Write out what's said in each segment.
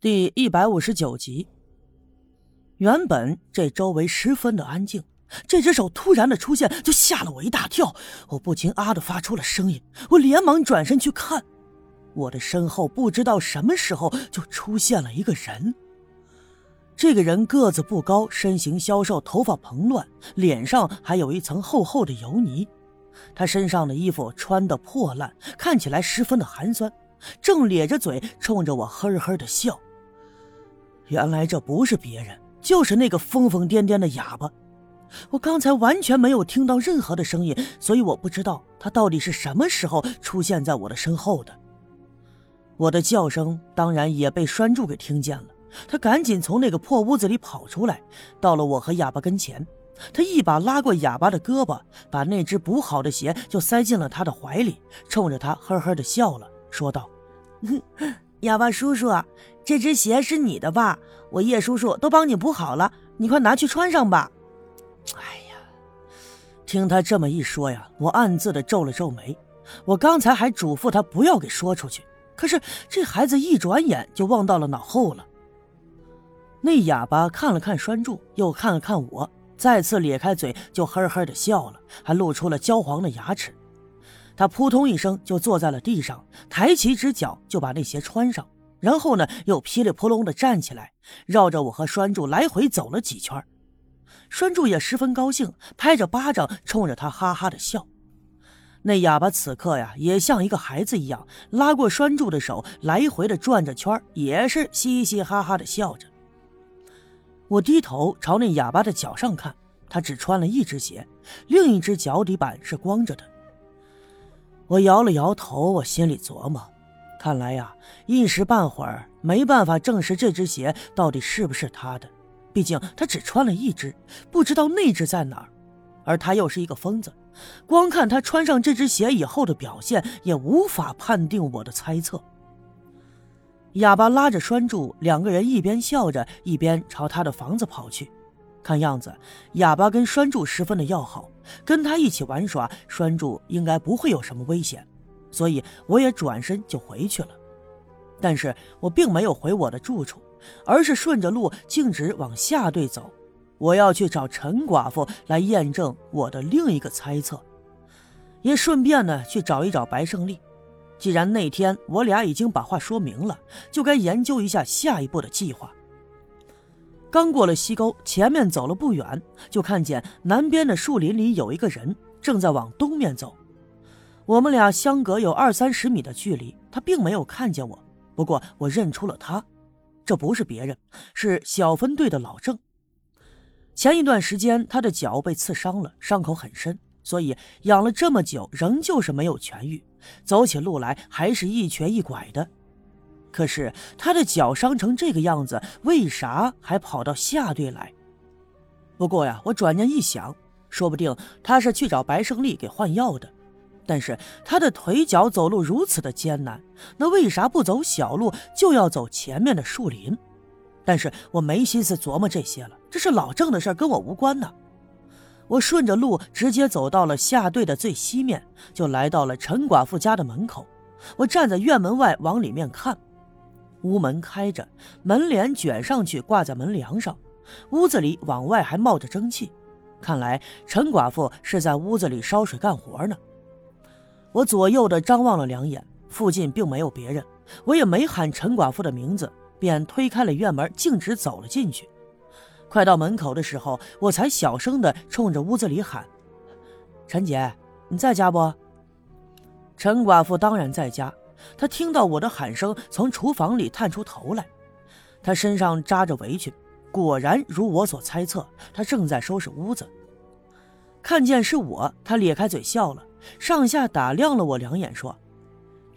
第一百五十九集。原本这周围十分的安静，这只手突然的出现，就吓了我一大跳。我不禁啊的发出了声音。我连忙转身去看，我的身后不知道什么时候就出现了一个人。这个人个子不高，身形消瘦，头发蓬乱，脸上还有一层厚厚的油泥。他身上的衣服穿得破烂，看起来十分的寒酸，正咧着嘴冲着我呵呵的笑。原来这不是别人，就是那个疯疯癫癫的哑巴。我刚才完全没有听到任何的声音，所以我不知道他到底是什么时候出现在我的身后的。我的叫声当然也被栓柱给听见了，他赶紧从那个破屋子里跑出来，到了我和哑巴跟前。他一把拉过哑巴的胳膊，把那只补好的鞋就塞进了他的怀里，冲着他呵呵的笑了，说道：“哼哑巴叔叔。”这只鞋是你的吧？我叶叔叔都帮你补好了，你快拿去穿上吧。哎呀，听他这么一说呀，我暗自的皱了皱眉。我刚才还嘱咐他不要给说出去，可是这孩子一转眼就忘到了脑后了。那哑巴看了看栓柱，又看了看我，再次咧开嘴就呵呵的笑了，还露出了焦黄的牙齿。他扑通一声就坐在了地上，抬起一只脚就把那鞋穿上。然后呢，又噼里扑隆的站起来，绕着我和栓柱来回走了几圈。栓柱也十分高兴，拍着巴掌冲着他哈哈的笑。那哑巴此刻呀，也像一个孩子一样，拉过栓柱的手，来回的转着圈，也是嘻嘻哈哈的笑着。我低头朝那哑巴的脚上看，他只穿了一只鞋，另一只脚底板是光着的。我摇了摇头，我心里琢磨。看来呀，一时半会儿没办法证实这只鞋到底是不是他的，毕竟他只穿了一只，不知道那只在哪儿。而他又是一个疯子，光看他穿上这只鞋以后的表现，也无法判定我的猜测。哑巴拉着栓柱，两个人一边笑着，一边朝他的房子跑去。看样子，哑巴跟栓柱十分的要好，跟他一起玩耍，栓柱应该不会有什么危险。所以我也转身就回去了，但是我并没有回我的住处，而是顺着路径直往下队走。我要去找陈寡妇来验证我的另一个猜测，也顺便呢去找一找白胜利。既然那天我俩已经把话说明了，就该研究一下下一步的计划。刚过了溪沟，前面走了不远，就看见南边的树林里有一个人正在往东面走。我们俩相隔有二三十米的距离，他并没有看见我。不过我认出了他，这不是别人，是小分队的老郑。前一段时间他的脚被刺伤了，伤口很深，所以养了这么久，仍旧是没有痊愈，走起路来还是一瘸一拐的。可是他的脚伤成这个样子，为啥还跑到下队来？不过呀，我转念一想，说不定他是去找白胜利给换药的。但是他的腿脚走路如此的艰难，那为啥不走小路，就要走前面的树林？但是我没心思琢磨这些了，这是老郑的事跟我无关呢。我顺着路直接走到了下队的最西面，就来到了陈寡妇家的门口。我站在院门外往里面看，屋门开着，门帘卷上去挂在门梁上，屋子里往外还冒着蒸汽，看来陈寡妇是在屋子里烧水干活呢。我左右的张望了两眼，附近并没有别人，我也没喊陈寡妇的名字，便推开了院门，径直走了进去。快到门口的时候，我才小声的冲着屋子里喊：“陈姐，你在家不？”陈寡妇当然在家，他听到我的喊声，从厨房里探出头来。他身上扎着围裙，果然如我所猜测，他正在收拾屋子。看见是我，他咧开嘴笑了。上下打量了我两眼，说：“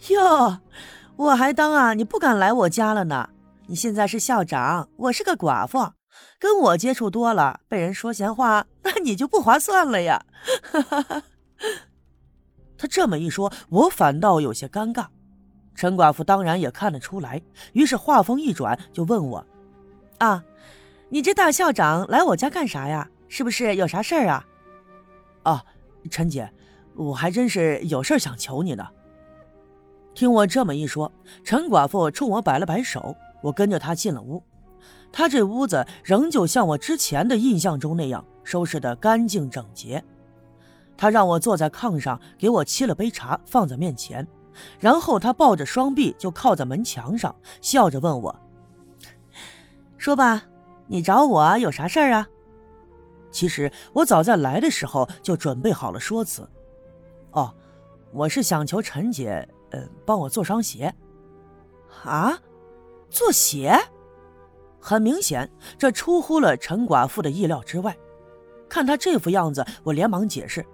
哟，我还当啊你不敢来我家了呢。你现在是校长，我是个寡妇，跟我接触多了，被人说闲话，那你就不划算了呀。”他这么一说，我反倒有些尴尬。陈寡妇当然也看得出来，于是话锋一转，就问我：“啊，你这大校长来我家干啥呀？是不是有啥事儿啊？”“啊，陈姐。”我还真是有事想求你呢。听我这么一说，陈寡妇冲我摆了摆手，我跟着她进了屋。她这屋子仍旧像我之前的印象中那样收拾得干净整洁。她让我坐在炕上，给我沏了杯茶放在面前，然后他抱着双臂就靠在门墙上，笑着问我：“说吧，你找我有啥事儿啊？”其实我早在来的时候就准备好了说辞。哦，我是想求陈姐，呃，帮我做双鞋。啊，做鞋？很明显，这出乎了陈寡妇的意料之外。看她这副样子，我连忙解释：“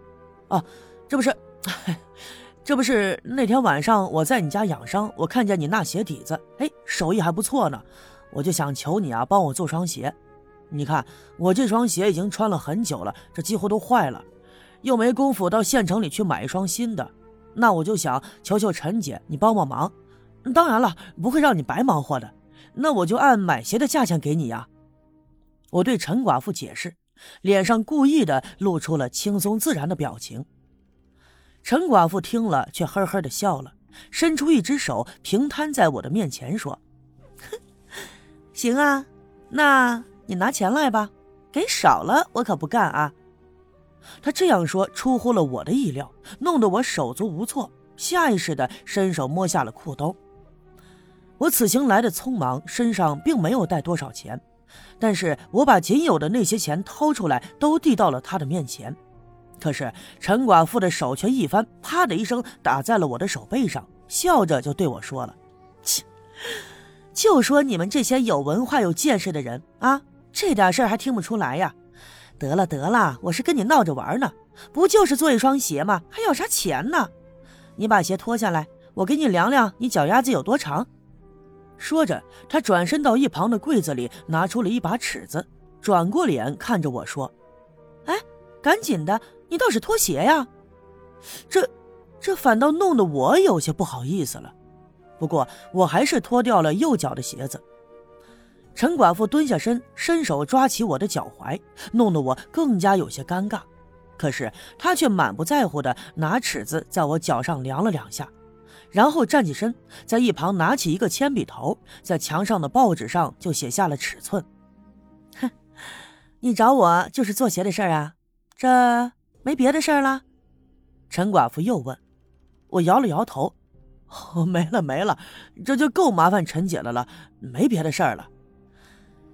哦，这不是，这不是那天晚上我在你家养伤，我看见你那鞋底子，哎，手艺还不错呢，我就想求你啊，帮我做双鞋。你看我这双鞋已经穿了很久了，这几乎都坏了，又没工夫到县城里去买一双新的，那我就想求求陈姐，你帮帮忙。当然了，不会让你白忙活的。”那我就按买鞋的价钱给你呀。我对陈寡妇解释，脸上故意的露出了轻松自然的表情。陈寡妇听了，却呵呵的笑了，伸出一只手平摊在我的面前，说：“哼行啊，那你拿钱来吧，给少了我可不干啊。”他这样说出乎了我的意料，弄得我手足无措，下意识的伸手摸下了裤兜。我此行来的匆忙，身上并没有带多少钱，但是我把仅有的那些钱掏出来，都递到了他的面前。可是陈寡妇的手却一翻，啪的一声打在了我的手背上，笑着就对我说了：“切，就说你们这些有文化有见识的人啊，这点事儿还听不出来呀？得了得了，我是跟你闹着玩呢，不就是做一双鞋吗？还要啥钱呢？你把鞋脱下来，我给你量量，你脚丫子有多长。”说着，他转身到一旁的柜子里，拿出了一把尺子，转过脸看着我说：“，赶紧的，你倒是脱鞋呀！”这，这反倒弄得我有些不好意思了。不过，我还是脱掉了右脚的鞋子。陈寡妇蹲下身，伸手抓起我的脚踝，弄得我更加有些尴尬。可是，她却满不在乎的拿尺子在我脚上量了两下。然后站起身，在一旁拿起一个铅笔头，在墙上的报纸上就写下了尺寸。哼，你找我就是做鞋的事儿啊？这没别的事儿了？陈寡妇又问。我摇了摇头，哦，没了没了，这就够麻烦陈姐的了，没别的事儿了。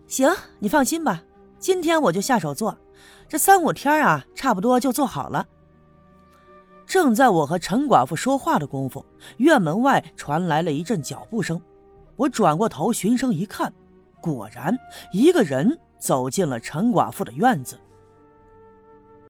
行，你放心吧，今天我就下手做，这三五天啊，差不多就做好了。正在我和陈寡妇说话的功夫，院门外传来了一阵脚步声。我转过头循声一看，果然一个人走进了陈寡妇的院子。